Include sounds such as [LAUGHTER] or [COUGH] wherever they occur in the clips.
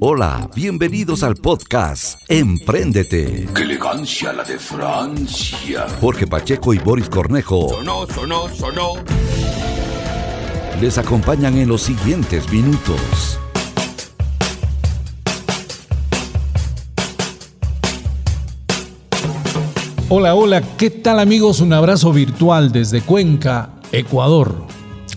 Hola, bienvenidos al podcast Empréndete. ¡Qué elegancia la de Francia! Jorge Pacheco y Boris Cornejo Sonó, sonó, sonó. les acompañan en los siguientes minutos. Hola, hola, ¿qué tal amigos? Un abrazo virtual desde Cuenca, Ecuador.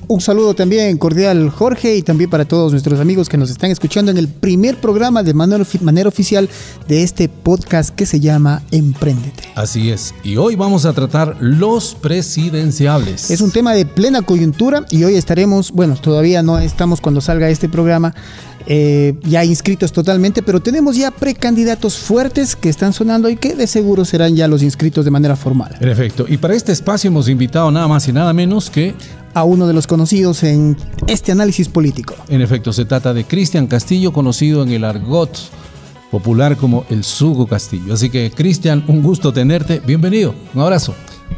Un saludo también cordial, Jorge, y también para todos nuestros amigos que nos están escuchando en el primer programa de manera, manera oficial de este podcast que se llama Empréndete. Así es, y hoy vamos a tratar los presidenciables. Es un tema de plena coyuntura y hoy estaremos, bueno, todavía no estamos cuando salga este programa eh, ya inscritos totalmente, pero tenemos ya precandidatos fuertes que están sonando y que de seguro serán ya los inscritos de manera formal. En efecto, y para este espacio hemos invitado nada más y nada menos que, A uno de los conocidos en este análisis político. en efecto, se trata de Cristian Castillo, conocido en el argot popular como el Sugo Castillo. Así que, Cristian, un gusto tenerte. Bienvenido, un abrazo.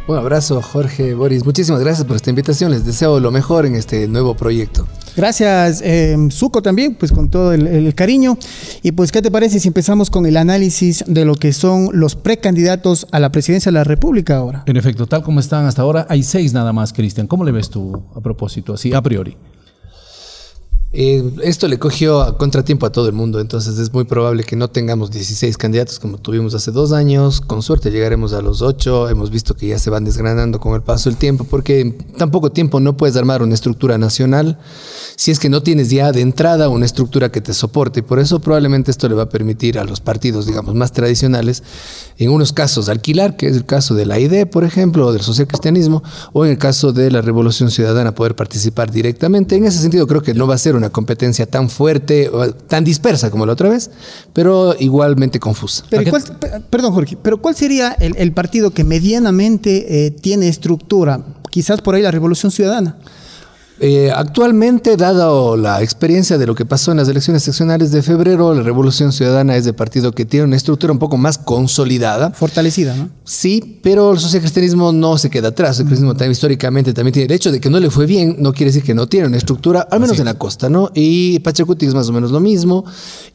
Un abrazo, Jorge, Boris. Muchísimas gracias por esta invitación. Les deseo lo mejor en este nuevo proyecto. Gracias, eh, Zuko también, pues con todo el, el cariño. Y pues, ¿qué te parece si empezamos con el análisis de lo que son los precandidatos a la presidencia de la República ahora? En efecto, tal como están hasta ahora, hay seis nada más, Cristian. ¿Cómo le ves tú a propósito, así a priori? Eh, esto le cogió a contratiempo a todo el mundo, entonces es muy probable que no tengamos 16 candidatos como tuvimos hace dos años. Con suerte llegaremos a los 8. Hemos visto que ya se van desgranando con el paso del tiempo, porque en tan poco tiempo no puedes armar una estructura nacional si es que no tienes ya de entrada una estructura que te soporte. Y por eso probablemente esto le va a permitir a los partidos, digamos, más tradicionales, en unos casos alquilar, que es el caso de la ID, por ejemplo, o del socialcristianismo, o en el caso de la Revolución Ciudadana, poder participar directamente. En ese sentido, creo que no va a ser una competencia tan fuerte, o tan dispersa como la otra vez, pero igualmente confusa. Pero, ¿A ¿cuál- pe- perdón, Jorge, pero ¿cuál sería el, el partido que medianamente eh, tiene estructura? Quizás por ahí la Revolución Ciudadana. Eh, actualmente, dado la experiencia de lo que pasó en las elecciones seccionales de febrero, la Revolución Ciudadana es de partido que tiene una estructura un poco más consolidada. Fortalecida, ¿no? Sí, pero el socialcristianismo no se queda atrás. El cristianismo también, históricamente también tiene el hecho de que no le fue bien, no quiere decir que no tiene una estructura, al menos en la costa, ¿no? Y Pachacuti es más o menos lo mismo.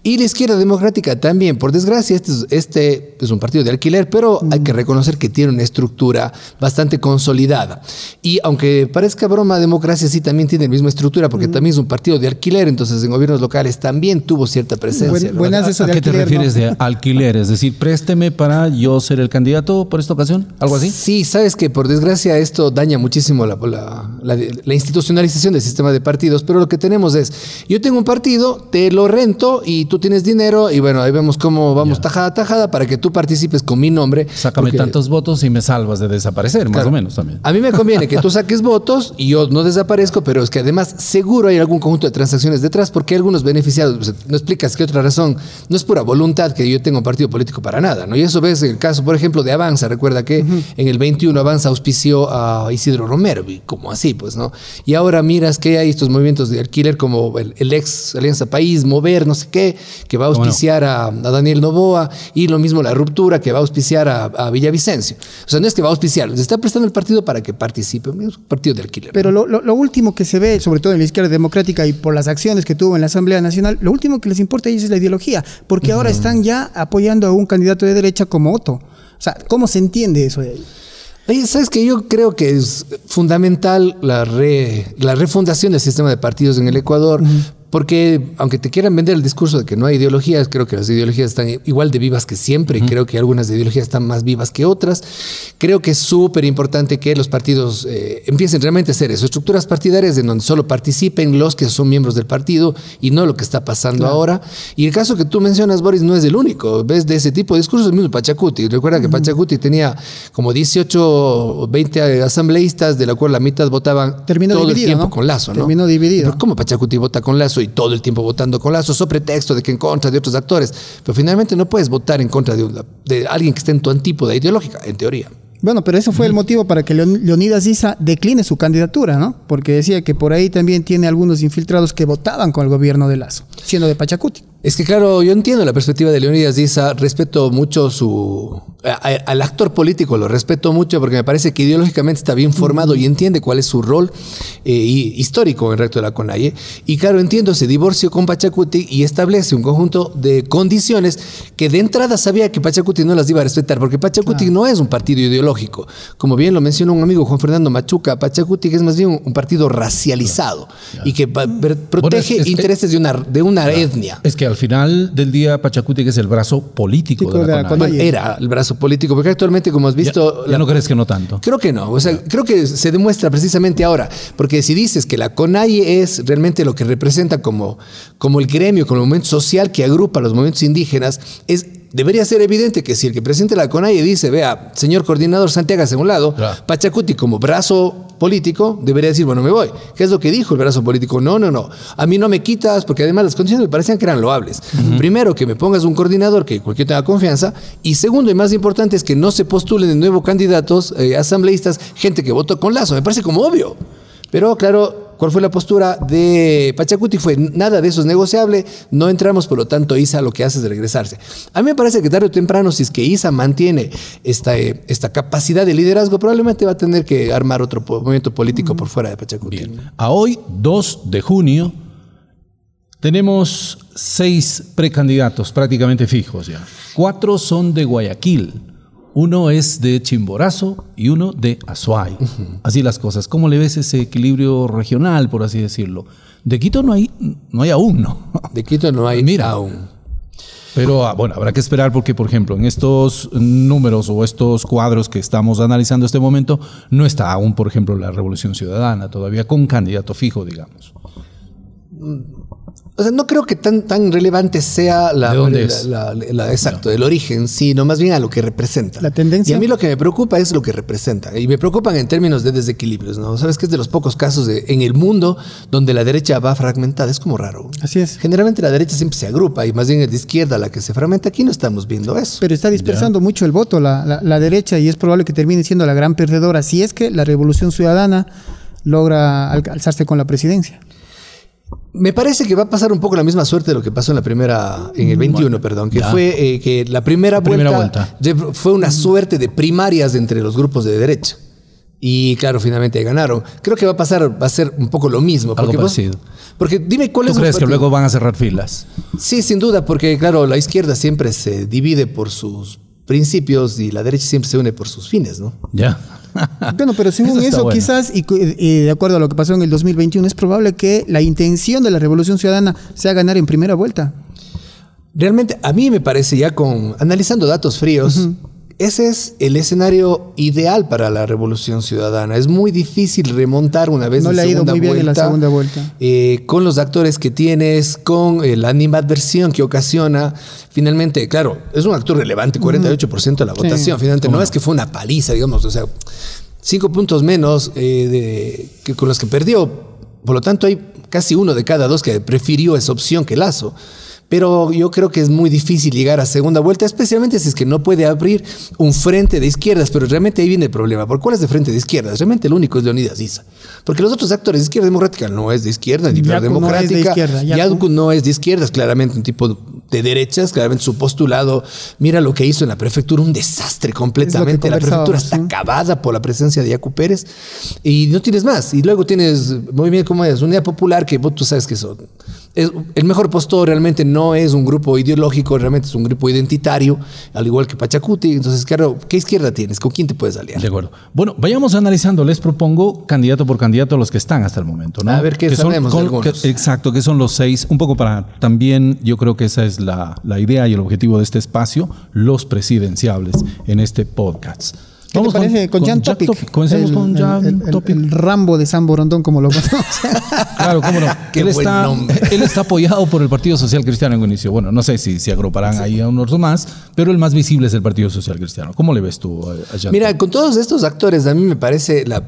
Y la izquierda democrática también. Por desgracia, este es, este es un partido de alquiler, pero hay que reconocer que tiene una estructura bastante consolidada. Y aunque parezca broma, democracia sí también tiene la misma estructura, porque también es un partido de alquiler, entonces en gobiernos locales también tuvo cierta presencia. Buenas eso ¿A qué te refieres ¿no? de alquiler? Es decir, présteme para yo ser el candidato por esta ocasión, algo así. Sí, sabes que por desgracia esto daña muchísimo la, la- la- la institucionalización del sistema de partidos, pero lo que tenemos es, yo tengo un partido, te lo rento y tú tienes dinero y bueno, ahí vemos cómo vamos tajada a tajada para que tú participes con mi nombre. Sácame porque- tantos votos y me salvas de desaparecer, más o menos también. A mí me conviene que tú saques votos y yo no desaparezco, pero es que además seguro hay algún conjunto de transacciones detrás porque hay algunos beneficiados. Pues, No explicas qué otra razón. No es pura voluntad que yo tenga un partido político para nada, ¿no? Y eso ves en el caso, por ejemplo, de Avanza. Recuerda que en el 21 Avanza auspició a Isidro Romero, y como así, pues, ¿no? Y ahora miras que hay estos movimientos de alquiler como el, el ex Alianza País, Mover, no sé qué, que va a auspiciar a, a Daniel Novoa y lo mismo la ruptura que va a auspiciar a, a Villavicencio. O sea, no es que va a auspiciar, les está prestando el partido para que participe. Es un partido de alquiler. Pero lo, lo- lo último que se ve, sobre todo en la izquierda democrática y por las acciones que tuvo en la Asamblea Nacional, lo último que les importa a ellos es la ideología, porque ahora están ya apoyando a un candidato de derecha como Otto. O sea, ¿cómo se entiende eso de ahí? Oye, ¿sabes que Yo creo que es fundamental la, re- la refundación del sistema de partidos en el Ecuador. Porque aunque te quieran vender el discurso de que no hay ideologías, creo que las ideologías están igual de vivas que siempre y creo que algunas ideologías están más vivas que otras. Creo que es súper importante que los partidos eh, empiecen realmente a ser eso, estructuras partidarias en donde solo participen los que son miembros del partido y no lo que está pasando ahora. Y el caso que tú mencionas, Boris, no es el único. Ves de ese tipo de discursos, el mismo Pachacuti. Recuerda que Pachacuti tenía como 18 o 20 asambleístas, de la cual la mitad votaban Terminó todo el tiempo ¿no? con Lazo, ¿no? Terminó dividido. Pero ¿Cómo Pachacuti vota con Lazo y todo el tiempo votando con Lazo, sobre pretexto de que en contra de otros actores? Pero finalmente no puedes votar en contra de, alguien que esté en tu antípoda ideológica, en teoría. Bueno, pero eso fue el motivo para que Leon- Leonidas Issa decline su candidatura, ¿no? Porque decía que por ahí también tiene algunos infiltrados que votaban con el gobierno de Lazo, siendo de Pachacuti. Es que claro, yo entiendo la perspectiva de Leonidas Diza, respeto mucho su... a- a- al actor político lo respeto mucho porque me parece que ideológicamente está bien formado y entiende cuál es su rol eh, y- histórico en el recto de la CONAIE. Y claro, entiendo ese divorcio con Pachacuti y establece un conjunto de condiciones que de entrada sabía que Pachacuti no las iba a respetar porque Pachacuti no es un partido ideológico. Como bien lo mencionó un amigo Juan Fernando Machuca, Pachacuti es más bien un, un partido racializado y que protege es que- intereses de una, de una etnia. Es que al final del día Pachacuti es el brazo político de la, de la CONAIE. CONAIE. Era el brazo político, porque actualmente, como has visto, ya la- no crees que no tanto. Creo que no, o sea, creo que se demuestra precisamente ahora, porque si dices que la CONAIE es realmente lo que representa como, como el gremio, como el movimiento social que agrupa a los movimientos indígenas, es debería ser evidente que si el que presente la CONAIE dice, vea, señor coordinador Santiago a un lado, Claro. Pachacuti como brazo político debería decir, bueno, me voy. ¿Qué es lo que dijo el brazo político? No, no, no. A mí no me quitas, porque además las condiciones me parecían que eran loables. Primero, que me pongas un coordinador que cualquiera tenga confianza. Y segundo, y más importante, es que no se postulen de nuevo candidatos, eh, asambleístas, gente que votó con lazo. Me parece como obvio. Pero claro, ¿cuál fue la postura de Pachacuti? Fue nada de eso es negociable, no entramos, por lo tanto ISA lo que hace es regresarse. A mí me parece que tarde o temprano, si es que ISA mantiene esta, eh, esta capacidad de liderazgo, probablemente va a tener que armar otro movimiento político por fuera de Pachacuti. A hoy, 2 de junio, tenemos seis precandidatos prácticamente fijos ya. Cuatro son de Guayaquil, uno es de Chimborazo y uno de Azuay. Así las cosas. ¿Cómo le ves ese equilibrio regional, por así decirlo? De Quito no hay, no hay aún, ¿no? De Quito no hay Mira. aún. Pero ah, bueno, habrá que esperar porque, por ejemplo, en estos números o estos cuadros que estamos analizando en este momento, no está aún, por ejemplo, la Revolución Ciudadana, todavía con candidato fijo, digamos. O sea, no creo que tan, tan relevante sea la, ¿De dónde la- es? la- la- exacto, el origen, sino más bien a lo que representa. La tendencia. Y a mí lo que me preocupa es lo que representa. Y me preocupan en términos de desequilibrios, ¿no? Sabes que es de los pocos casos de- en el mundo donde la derecha va fragmentada. Es como raro. Así es. Generalmente la derecha siempre se agrupa y más bien es de izquierda la que se fragmenta. Aquí no estamos viendo eso. Pero está dispersando mucho el voto la, la- la derecha y es probable que termine siendo la gran perdedora si es que la revolución ciudadana logra al- alzarse con la presidencia. Me parece que va a pasar un poco la misma suerte de lo que pasó en la primera, en el 21, perdón, que ya. fue eh, que la primera, La primera vuelta, fue una suerte de primarias entre los grupos de derecha. Y claro, finalmente ganaron. Creo que va a pasar, va a ser un poco lo mismo. Algo Porque, vos- parecido. porque dime cuál ¿Tú es un crees que luego van a cerrar filas? Sí, sin duda, porque claro, la izquierda siempre se divide por sus principios y la derecha siempre se une por sus fines, ¿no? Ya. [LAUGHS] Bueno, pero según Eso está eso, bueno. quizás, y de acuerdo a lo que pasó en el 2021, es probable que la intención de la revolución ciudadana sea ganar en primera vuelta. Realmente, a mí me parece ya con, analizando datos fríos, ese es el escenario ideal para la revolución ciudadana. Es muy difícil remontar una vez No en le ha ido muy bien en la vuelta, segunda vuelta. eh, con los actores que tienes, con eh, la animadversión que ocasiona. Finalmente, claro, es un actor relevante, 48% de la votación. Finalmente, no es que fue una paliza, digamos, o sea, cinco puntos menos eh, de, que con los que perdió. Por lo tanto, hay casi uno de cada dos que prefirió esa opción que Lazo. Pero yo creo que es muy difícil llegar a segunda vuelta, especialmente si es que no puede abrir un frente de izquierdas. Pero realmente ahí viene el problema. ¿Por cuál es de frente de izquierdas? Realmente el único es Leonidas Issa. Porque los otros actores de izquierda democrática no es de izquierda, ni Yacu no es de democrática. izquierda, no es de izquierdas, claramente un tipo de derechas, claramente su postulado. Mira lo que hizo en la prefectura, un desastre completamente. La prefectura está ¿sí? acabada por la presencia de Yacu Pérez y no tienes más. Y luego tienes muy bien como es, Unidad Popular, que vos tú sabes que son. Es- el mejor postor realmente no es un grupo ideológico, realmente es un grupo identitario, al igual que Pachacuti. Entonces, claro, ¿qué izquierda tienes? ¿Con quién te puedes aliar? De acuerdo. Bueno, vayamos analizando. Les propongo candidato por candidato los que están hasta el momento, ¿no? A ver qué Que son- sabemos de con- que- exacto, que son los seis. Un poco para también, yo creo que esa es la, la idea y el objetivo de este espacio, los presidenciables en este podcast. ¿Qué te parece con, Jan Topic? Comencemos El- con el- Jan el, el- Topic. el Rambo de San Borondón, como lo conocemos. [LAUGHS] Claro, cómo no. Qué él, buen está, nombre. [LAUGHS] él está apoyado por el Partido Social Cristiano en un inicio. Bueno, no sé si se agruparán ahí a unos más, pero el más visible es el Partido Social Cristiano. ¿Cómo le ves tú a, a Jan Mira, con todos estos actores, a mí me parece la.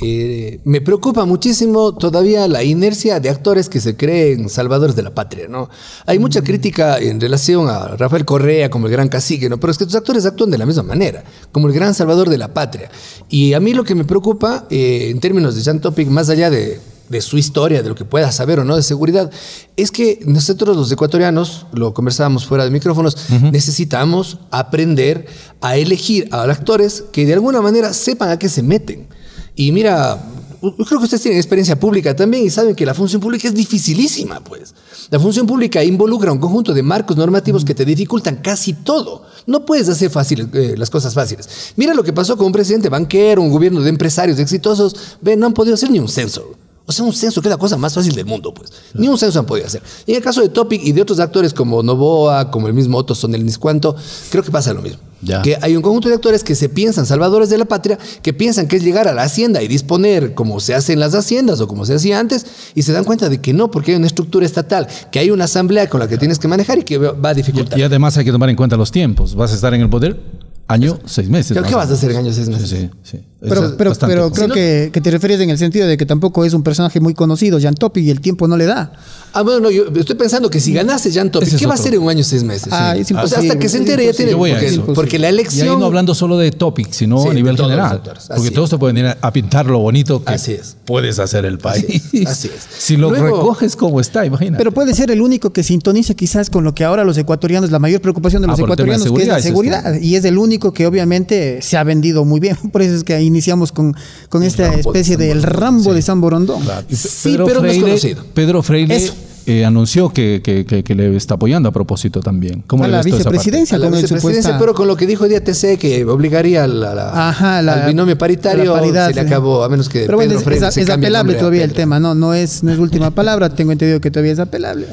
Eh, me preocupa muchísimo todavía la inercia de actores que se creen salvadores de la patria, ¿no? Hay mucha crítica en relación a Rafael Correa como el gran cacique, ¿no? Pero es que estos actores actúan de la misma manera, como el gran salvador de la patria. Y a mí lo que me preocupa, eh, en términos de Jan Topic, más allá de de su historia, de lo que pueda saber o no de seguridad, es que nosotros los ecuatorianos, lo conversábamos fuera de micrófonos, necesitamos aprender a elegir a actores que de alguna manera sepan a qué se meten. Y mira, yo creo que ustedes tienen experiencia pública también y saben que la función pública es dificilísima, pues. La función pública involucra un conjunto de marcos normativos que te dificultan casi todo. No puedes hacer eh, las cosas fáciles. Mira lo que pasó con un presidente banquero, un gobierno de empresarios exitosos. Ven, no han podido hacer ni un censo. O sea, un censo que es la cosa más fácil del mundo, pues. Ni un censo han podido hacer. Y en el caso de Topic y de otros actores como Novoa, como el mismo Otto Sonel Niscuanto, creo que pasa lo mismo. Ya. Que hay un conjunto de actores que se piensan salvadores de la patria, que piensan que es llegar a la hacienda y disponer como se hace en las haciendas o como se hacía antes, y se dan cuenta de que no, porque hay una estructura estatal, que hay una asamblea con la que tienes que manejar y que va a dificultar. Y además hay que tomar en cuenta los tiempos. Vas a estar en el poder año, seis meses. ¿Qué vas a hacer en años seis meses? Sí, sí, sí. Pero, pero, pero creo Si no- que, que te refieres en el sentido de que tampoco es un personaje muy conocido, Jan Topic, y el tiempo no le da. Ah, bueno, no, yo estoy pensando que si ganase Jan Topic, ¿qué va a hacer en un año seis meses? Ah, es o sea, hasta que se entere ya tiene. Porque, porque la Y elección. ahí no hablando solo de topic, sino Sí, a nivel general. Porque es. todos te pueden ir a, a pintar lo bonito que Así es. puedes hacer el país. es, así es. Si lo Luego- recoges como está, imagina. Pero puede ser el único que sintonice quizás con lo que ahora los ecuatorianos, la mayor preocupación de Ah, los de ecuatorianos, que es la seguridad, es. Y es el único que obviamente se ha vendido muy bien. [LAUGHS] Por eso es que iniciamos con, con esta especie del. Rambo de San Borondón. Sí, pero no es conocido. Pedro Freire Eso. eh, anunció que, que- que- que le está apoyando a propósito también. ¿Cómo A le la vicepresidencia a la el vicepresidencia, supuesta- pero con lo que dijo hoy día TC que obligaría a la- la- Ajá, la- al binomio paritario, la paridad, se le acabó, a menos que Pero bueno, Pedro es, Freire es- se es el apelable todavía el tema, no, no es, no es última [LAUGHS] palabra, tengo entendido que todavía es apelable.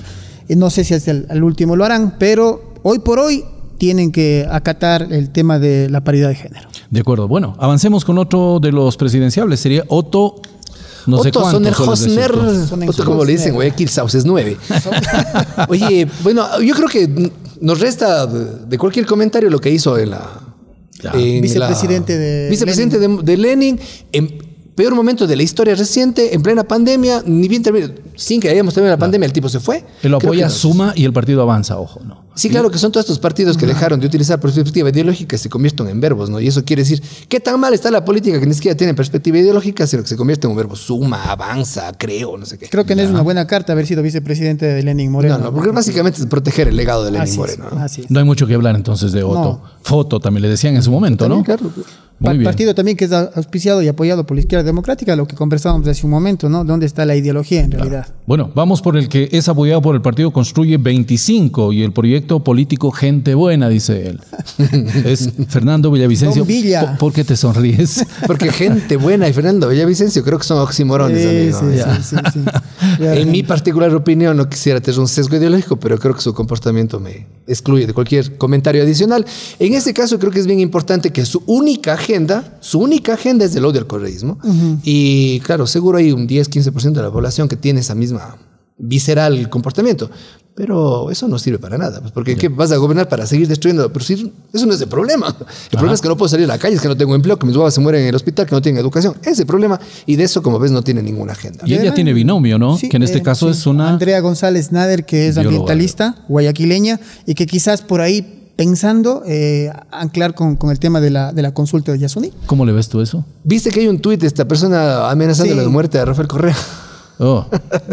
Y no sé si hasta el, al último lo harán, pero hoy por hoy tienen que acatar el tema de la paridad de género. De acuerdo. Bueno, avancemos con otro de los presidenciables. Sería Otto. No sé Otto cuánto. Sonnenhosner, tú. Sonnenhosner. Otto, como le dicen, Guayaquil Saus es nueve. [LAUGHS] Oye, bueno, yo creo que nos resta de, cualquier comentario lo que hizo en la. Ya. en Vicepresidente de Vicepresidente de, de Lenin, en peor momento de la historia reciente, en plena pandemia, ni bien terminó, sin que hayamos terminado la pandemia, el tipo se fue. Él lo Creo que apoya, no. Suma y el partido avanza, ojo, ¿no? Sí, claro que son todos estos partidos que dejaron de utilizar perspectiva ideológica y se convierten en verbos, ¿no? Y eso quiere decir, ¿qué tan mal está la política que ni siquiera tiene perspectiva ideológica, sino que se convierte en un verbo suma, avanza, creo, no sé qué? Creo que no es una buena carta haber sido vicepresidente de Lenin Moreno. no, no, porque básicamente es proteger el legado de Lenin Así es, Moreno. ¿no? así es. No hay mucho que hablar entonces de Otto. Foto también le decían en su momento, ¿no? Claro. Muy bien. Partido también que es auspiciado y apoyado por la izquierda democrática, lo que conversábamos hace un momento, ¿no? ¿Dónde está la ideología en realidad? Bueno, vamos por el que es apoyado por el partido Construye 25 y el proyecto político Gente Buena, dice él. [LAUGHS] es Fernando Villavicencio. Don Villa. ¿Por, por qué te sonríes? [LAUGHS] Porque gente buena y Fernando Villavicencio creo que son oximorones, Sí, amigo. sí, sí, sí, sí. Ya, [LAUGHS] En mi particular opinión, no quisiera tener un sesgo ideológico, pero creo que su comportamiento me excluye de cualquier comentario adicional. En este caso, creo que es bien importante que su única agenda, su única agenda es el odio al correísmo. Y claro, seguro hay un 10-15% de la población que tiene esa misma visceral comportamiento. Pero eso no sirve para nada, pues, porque ¿qué vas a gobernar para seguir destruyendo? Pero si eso no es el problema. El problema es que no puedo salir a la calle, es que no tengo empleo, que mis guaguas se mueren en el hospital, que no tienen educación. Ese es el problema. Y de eso, como ves, no tiene ninguna agenda. Y ella tiene binomio, ¿no? Sí, que en este eh, caso sí. es una... Andrea González Nader, que es ambientalista, guayaquileña, y que quizás por ahí pensando eh, anclar con, con el tema de la, de la consulta de Yasuní. ¿Cómo le ves tú eso? ¿Viste que hay un tuit de esta persona amenazando Sí. la muerte a Rafael Correa? Oh,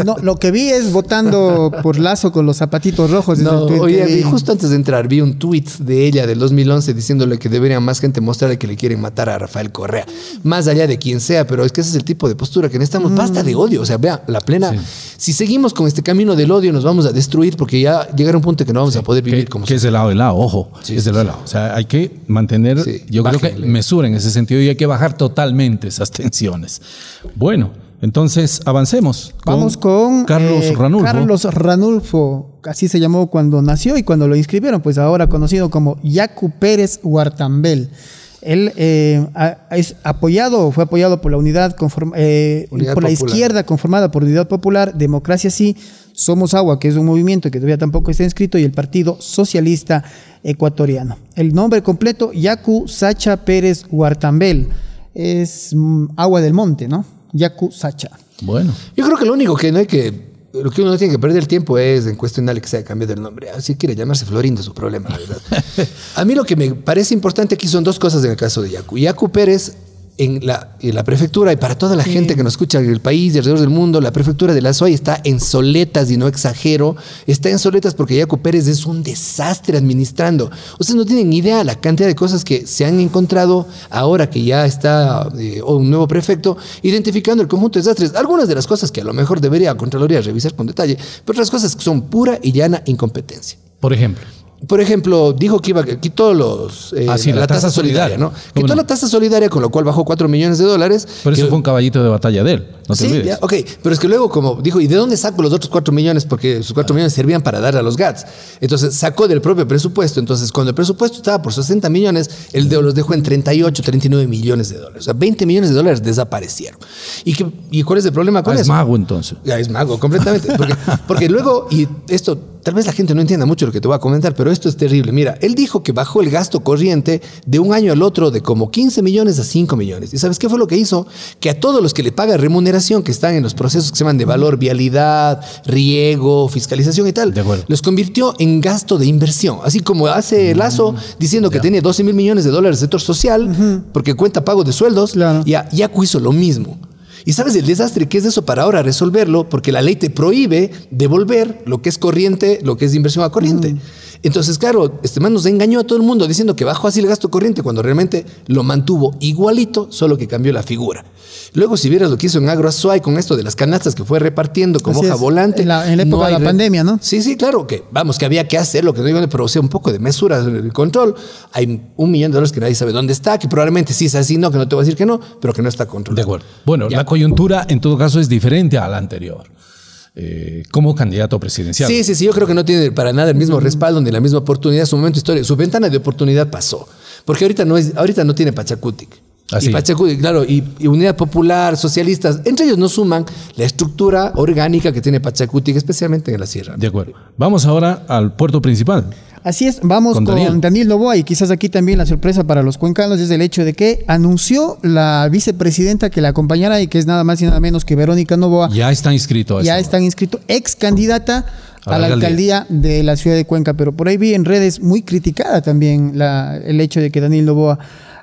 No, lo que vi es votando por Lazo con los zapatitos rojos. el No, oye, vi. justo antes de entrar vi un tuit de ella del 2011 diciéndole que debería más gente mostrarle que le quieren matar a Rafael Correa, más allá de quien sea, pero es que ese es el tipo de postura que necesitamos. Basta de odio, o sea, vea, la plena. Si seguimos con este camino del odio, nos vamos a destruir porque ya llegará un punto que no vamos a poder vivir que, como que es del lado de lado, ojo. Sí, es del sí, lado de lado. O sea, hay que mantener, Sí, yo creo que mesura en ese sentido y hay que bajar totalmente esas tensiones. Bueno, entonces avancemos. Vamos con Carlos eh, Ranulfo. Carlos Ranulfo, así se llamó cuando nació y cuando lo inscribieron, pues ahora conocido como Yacu Pérez Huartambel. Él eh, es apoyado, fue apoyado por la unidad, conform- eh, Unidad por la izquierda conformada por Unidad Popular, Democracia Sí, Somos Agua, que es un movimiento que todavía tampoco está inscrito, y el Partido Socialista Ecuatoriano. El nombre completo, Yacu Sacha Pérez Huartambel. Es mm, agua del monte, ¿no? Yacu Sacha. Bueno, Yo creo que lo único que no hay que. Lo que uno no tiene que perder el tiempo es en cuestionarle que se haya cambiado el nombre. Si quiere llamarse Florindo su problema, verdad. [LAUGHS] A mí lo que me parece importante aquí son dos cosas en el caso de Yacu. Yacu Pérez en la, en la prefectura y para toda la gente que nos escucha en el país y alrededor del mundo, la prefectura de la SOAI está en soletas y no exagero, está en soletas porque Yaco Pérez es un desastre administrando. Ustedes no tienen idea la cantidad de cosas que se han encontrado ahora que ya está eh, un nuevo prefecto identificando el conjunto de desastres. Algunas de las cosas que a lo mejor debería Contraloría revisar con detalle, pero otras cosas que son pura y llana incompetencia. Por ejemplo. Por ejemplo, dijo que iba que quitó los eh, Ah, sí, la tasa solidaria. ¿no? ¿Cómo Quitó no? la tasa solidaria, con lo cual bajó 4 millones de dólares. Pero eso fue un caballito de batalla de él. No te sí, olvides. ya, ok, pero es que luego como dijo, ¿y de dónde saco los otros 4 millones? Porque sus 4 millones servían para dar a los GATS. Entonces sacó del propio presupuesto. Entonces cuando el presupuesto estaba por 60 millones, él de- los dejó en 38, 39 millones de dólares. O sea, 20 millones de dólares desaparecieron. ¿Y, qué- y cuál es el problema con Ah, es eso? mago entonces. Ya es mago, completamente. Porque, porque luego, y esto, tal vez la gente no entienda mucho lo que te voy a comentar, pero esto es terrible. Mira, él dijo que bajó el gasto corriente de un año al otro de como 15 millones a 5 millones. ¿Y sabes qué fue lo que hizo? Que a todos los que le paga remuneración, que están en los procesos que se llaman de valor, vialidad, riego, fiscalización y tal, De los convirtió en gasto de inversión. Así como hace Lazo diciendo que tenía 12 mil millones de dólares de sector social, porque cuenta pago de sueldos, Claro. ya Yacu hizo lo mismo. Y sabes el desastre que es eso para ahora resolverlo, porque la ley te prohíbe devolver lo que es corriente, lo que es inversión a corriente. Entonces, claro, este man nos engañó a todo el mundo diciendo que bajó así el gasto corriente cuando realmente lo mantuvo igualito, solo que cambió la figura. Luego, si vieras lo que hizo en AgroAzuay con esto de las canastas que fue repartiendo como Así hoja es. volante. En la- en la época de la re- pandemia, ¿no? Sí, sí, claro, que vamos, que había que hacerlo, que no digo, pero o sea, un poco de mesura en el control. Hay un millón de dólares que nadie sabe dónde está, que probablemente sí es así, no, que no te voy a decir que no, pero que no está controlado. De acuerdo. Bueno, Ya. la coyuntura en todo caso es diferente a la anterior. Eh, como candidato presidencial. Sí, sí, sí, yo creo que no tiene para nada el mismo respaldo ni la misma oportunidad. Su momento histórico, su ventana de oportunidad pasó. Porque ahorita no, es, ahorita no tiene Pachacutic. Así. Y Pachacutic, claro, y, y Unidad Popular, socialistas, entre ellos no suman la estructura orgánica que tiene Pachacutic, especialmente en la sierra. De acuerdo. Vamos ahora al puerto principal. Así es, vamos Con con, Daniel. Daniel. Novoa y quizás aquí también la sorpresa para los cuencanos es el hecho de que anunció la vicepresidenta que la acompañará y que es nada más y nada menos que Verónica Novoa. Ya está inscrito. ya eso. están inscritos, ex candidata A a, la la alcaldía. alcaldía de la ciudad de Cuenca, pero por ahí vi en redes muy criticada también la- el hecho de que Daniel Novoa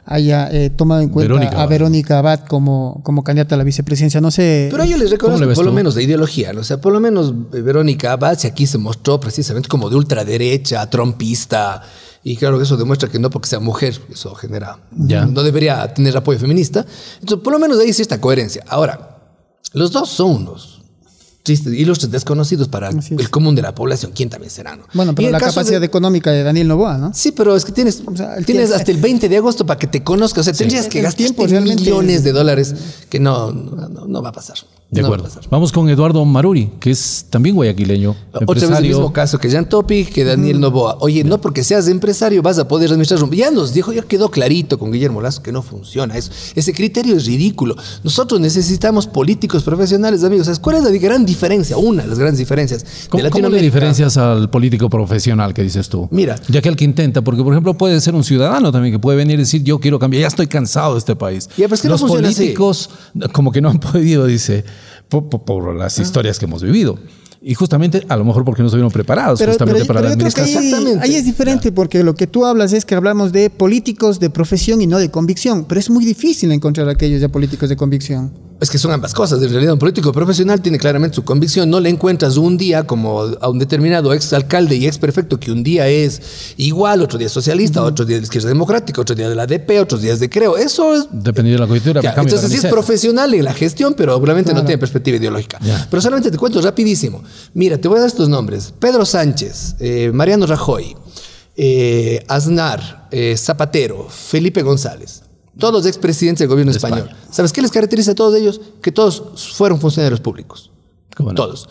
haya eh, tomado en cuenta Verónica a. Verónica Abad como, como candidata a la vicepresidencia. No sé. Pero yo les ¿Cómo reconozco le por lo menos de ideología, ¿no? o sea, por lo menos eh, Verónica Abad si aquí se mostró precisamente como de ultraderecha, trompista, y claro que eso demuestra que no porque sea mujer, eso genera, Ya. no debería tener apoyo feminista. Entonces, por lo menos ahí sí está coherencia. Ahora, los dos son unos tristes, ilustres desconocidos para el común de la población, ¿quién también será? ¿no? bueno, Y pero la capacidad de- económica de Daniel Novoa, ¿no? Sí, pero es que tienes, O sea, el tienes tiempo- hasta el 20 de agosto para que te conozca. O sea, tendrías que gastar millones de dólares que no- no va a pasar. De No va a acuerdo. Vamos con Eduardo Maruri, que es también guayaquileño. Otra vez el empresario. mismo caso que Jan Topic, que Daniel Novoa. Oye, no porque seas empresario vas a poder administrar. un- Ya nos dijo, ya quedó clarito con Guillermo Lazo que no funciona eso. Ese criterio es ridículo. Nosotros necesitamos políticos profesionales, amigos. ¿Sabes cuál es la gran diferencia? Una de las grandes diferencias. ¿Cómo, de cómo le diferencias al político profesional que dices tú? Mira. Ya que el que intenta, porque por ejemplo puede ser un ciudadano también que puede venir y decir yo quiero cambiar, ya estoy cansado de este país. Ya, pero es que no Los así. políticos como que no han [LAUGHS] podido, dice, por, por- por las historias que hemos vivido. Y justamente a lo mejor porque no estuvieron preparados Pero, justamente pero- para pero la administración. ahí, Exactamente. ahí es diferente porque lo que tú hablas es que hablamos de políticos de profesión y no de convicción, pero es muy difícil encontrar aquellos ya políticos de convicción. Es que son ambas cosas. En realidad, un político profesional tiene claramente su convicción. No le encuentras un día como a un determinado ex alcalde y ex prefecto que un día es igual, otro día es socialista, otro día de la izquierda democrática, otro día de la DP, otros días de Creo. Eso es. Dependiendo de la coyuntura. Ya, entonces sí es profesional en la gestión, pero obviamente no tiene perspectiva ideológica. Ya. Pero solamente te cuento rapidísimo. Mira, te voy a dar estos nombres. Pedro Sánchez, eh, Mariano Rajoy, eh, Aznar, eh, Zapatero, Felipe González. Todos los expresidentes del gobierno De español. España. ¿Sabes qué les caracteriza a todos ellos? Que todos fueron funcionarios públicos. ¿Cómo no? Todos.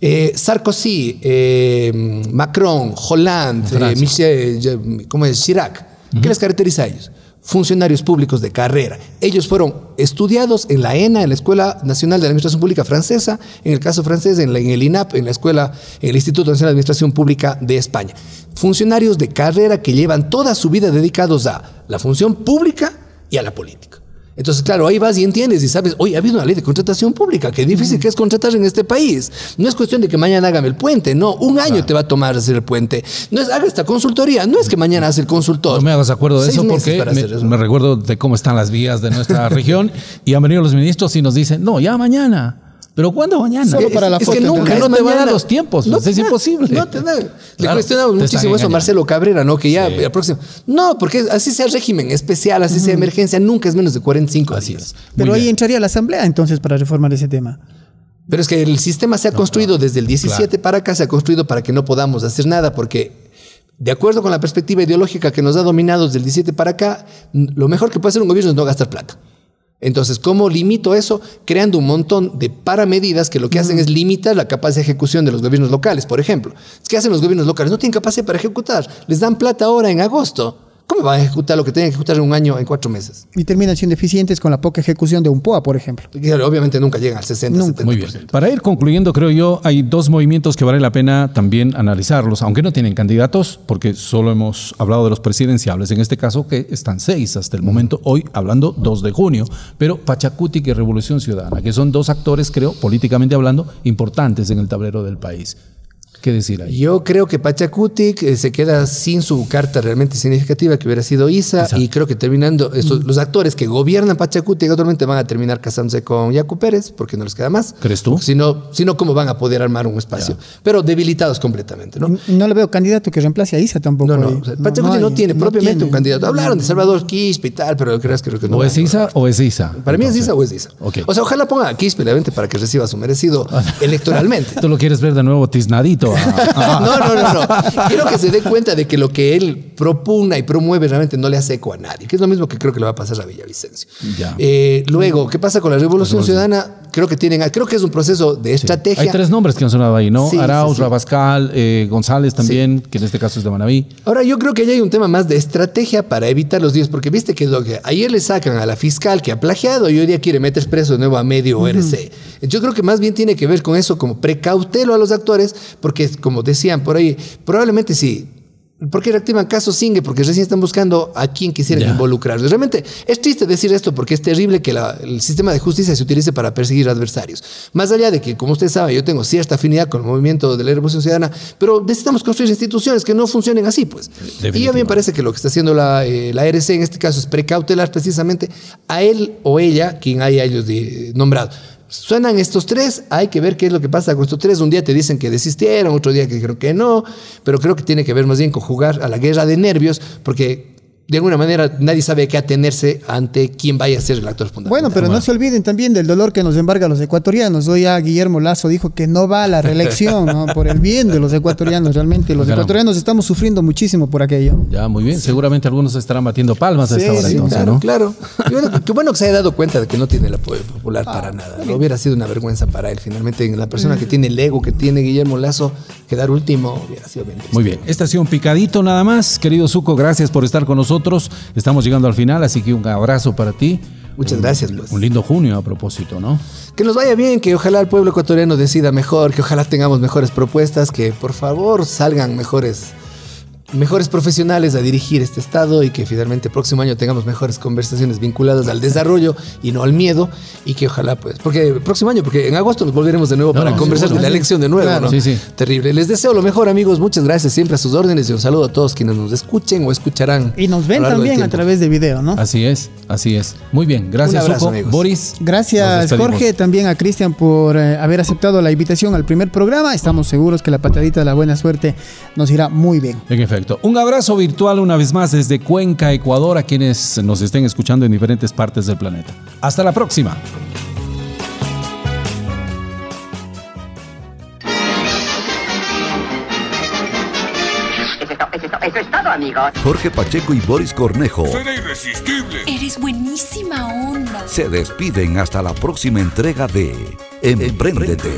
Eh, Sarkozy, eh, Macron, Hollande, eh. Michel, ¿cómo es? Chirac. ¿Qué les caracteriza a ellos? Funcionarios públicos de carrera. Ellos fueron estudiados en la ENA, en la Escuela Nacional de Administración Pública Francesa, en el caso francés, en, la- en el INAP, en la Escuela, en el Instituto Nacional de Administración Pública de España. Funcionarios de carrera que llevan toda su vida dedicados a la función pública y a la política. Entonces, claro, ahí vas y entiendes y sabes, oye, ha habido una ley de contratación pública, qué difícil que es contratar en este país. No es cuestión de que mañana hagan el puente, no, un año te va a tomar hacer el puente. No es, haga esta consultoría, no es que mañana hace el consultor. No me hagas acuerdo de Seis eso porque eso. me recuerdo de cómo están las vías de nuestra región [LAUGHS] y han venido los ministros y nos dicen, no, ya mañana. ¿Pero cuándo mañana? Solo para la es foto, que nunca no te van a dar los tiempos, pues, te es imposible. No te. Le Claro, cuestionaba te están muchísimo eso a. Marcelo Cabrera, ¿no? Que ya el próximo. No, porque así sea régimen especial, así sea emergencia, nunca es menos de 45 Así días. es. Pero ahí entraría la asamblea entonces para reformar ese tema. Pero es que el sistema se ha construido desde el 17 para acá, se ha construido para que no podamos hacer nada, porque de acuerdo con la perspectiva ideológica que nos ha dominado desde el 17 para acá, lo mejor que puede hacer un gobierno es no gastar plata. Entonces, ¿cómo limito eso? Creando un montón de paramedidas que lo que hacen es limitar la capacidad de ejecución de los gobiernos locales. Por ejemplo, ¿qué hacen los gobiernos locales? No tienen capacidad para ejecutar. Les dan plata ahora en agosto. ¿Cómo [LAUGHS] van a ejecutar lo que tienen que ejecutar en un año, en cuatro meses? Y terminan siendo eficientes con la poca ejecución de un POA, por ejemplo. Y, obviamente nunca llegan al 60, Nunca. 70%. Muy bien. Para ir concluyendo, creo yo, hay dos movimientos que vale la pena también analizarlos, aunque no tienen candidatos, porque solo hemos hablado de los presidenciables, en este caso que están seis hasta el momento, hoy hablando 2 de junio, pero Pachacutic y Revolución Ciudadana, que son dos actores, creo, políticamente hablando, importantes en el tablero del país. ¿Qué decir ahí? Yo creo que Pachacutic eh, se queda sin su carta realmente significativa que hubiera sido Isa Isa. y creo que terminando, estos, los actores que gobiernan Pachacutic actualmente van a terminar casándose con Yacu Pérez porque no les queda más. ¿Crees tú? Si no, si no, ¿cómo van a poder armar un espacio? Pero debilitados completamente, ¿no? No le veo candidato que reemplace a Isa tampoco. No, no, ahí. o sea, Pachacutic no, tiene no propiamente tiene. un candidato. Hablaron de Salvador Quispe y tal, pero creo que, creo que no. ¿O es Isa o es Isa? Para mí es Isa o es Isa. Ok. O sea, ojalá ponga a Quispe, obviamente, para que reciba su merecido [LAUGHS] electoralmente. Tú lo quieres ver de nuevo tiznadito. [LAUGHS] a- No, no, no, no. Quiero que se dé cuenta de que lo que él propugna y promueve realmente no le hace eco a nadie, que es lo mismo que creo que le va a pasar a Villavicencio. Ya. Eh, luego, ¿qué pasa con la Revolución Ciudadana? Creo que tienen, creo que es un proceso de estrategia. Hay tres nombres que han sonado ahí, ¿no? Sí, Arauz, sí. Rabascal, eh, González también, que en este caso es de Manaví. Ahora, yo creo que ya hay un tema más de estrategia para evitar los días, porque viste que es lo que ayer le sacan a la fiscal que ha plagiado y hoy día quiere meter preso de nuevo a medio ORC. Yo creo que más bien tiene que ver con eso, como precautelo a los actores, porque como decían por ahí, probablemente sí. ¿Por qué reactivan casos Singue? Porque recién están buscando a quien quisieran Ya. involucrar. Realmente es triste decir esto porque es terrible que la- el sistema de justicia se utilice para perseguir adversarios. Más allá de que, como usted sabe, yo tengo cierta afinidad con el movimiento de la Revolución Ciudadana, pero necesitamos construir instituciones que no funcionen así, pues. Y a mí me parece que lo que está haciendo la, eh, la RC en este caso es precautelar precisamente a él o ella, quien haya ellos nombrado. Suenan estos tres, hay que ver qué es lo que pasa con estos tres. Un día te dicen que desistieron, otro día que dijeron que no, pero creo que tiene que ver más bien con jugar a la guerra de nervios, porque de alguna manera nadie sabe a qué atenerse ante quién vaya a ser el actor fundamental. Bueno, pero no se olviden también del dolor que nos embarga a los ecuatorianos. Hoy ya Guillermo Lazo dijo que no va a la reelección, ¿no? [LAUGHS] Por el bien de los ecuatorianos, realmente. Los Caramba. ecuatorianos estamos sufriendo muchísimo por aquello. Ya, muy bien. Seguramente algunos estarán batiendo palmas a esta Sí, hora sí, entonces, Claro, ¿no? claro. [LAUGHS] Bueno, qué bueno que se haya dado cuenta de que no tiene el apoyo popular Ah, para nada. No hubiera sido una vergüenza para él. Finalmente, la persona que tiene el ego que tiene Guillermo Lazo, quedar último hubiera sido bien triste. Muy bien, este ha sido un picadito nada más. Querido Zuco, gracias por estar con nosotros. Estamos llegando al final, así que un abrazo para ti. Muchas gracias, pues. Un lindo junio a propósito, ¿no? Que nos vaya bien, que ojalá el pueblo ecuatoriano decida mejor, que ojalá tengamos mejores propuestas, que por favor salgan mejores, mejores profesionales a dirigir este estado y que finalmente el próximo año tengamos mejores conversaciones vinculadas al desarrollo y no al miedo y que ojalá pues, porque el próximo año, porque en agosto nos volveremos de nuevo No, para no, conversar de la elección de nuevo, Claro. ¿no? Sí, sí. Terrible. Les deseo lo mejor, amigos. Muchas gracias siempre a sus órdenes y un saludo a todos quienes nos escuchen o escucharán. Y nos ven también a través de video, ¿no? Así es, así es. Muy bien, gracias Un abrazo, amigos. Boris. Gracias. Jorge, también a Cristian por eh, haber aceptado la invitación al primer programa. Estamos seguros que la patadita de la buena suerte nos irá muy bien. En Un abrazo virtual una vez más desde Cuenca, Ecuador, a quienes nos estén escuchando en diferentes partes del planeta. Hasta la próxima. Eso es, todo, amigos. Jorge Pacheco y Boris Cornejo Será irresistible. Eres buenísima onda. se despiden hasta la próxima entrega de Empréndete.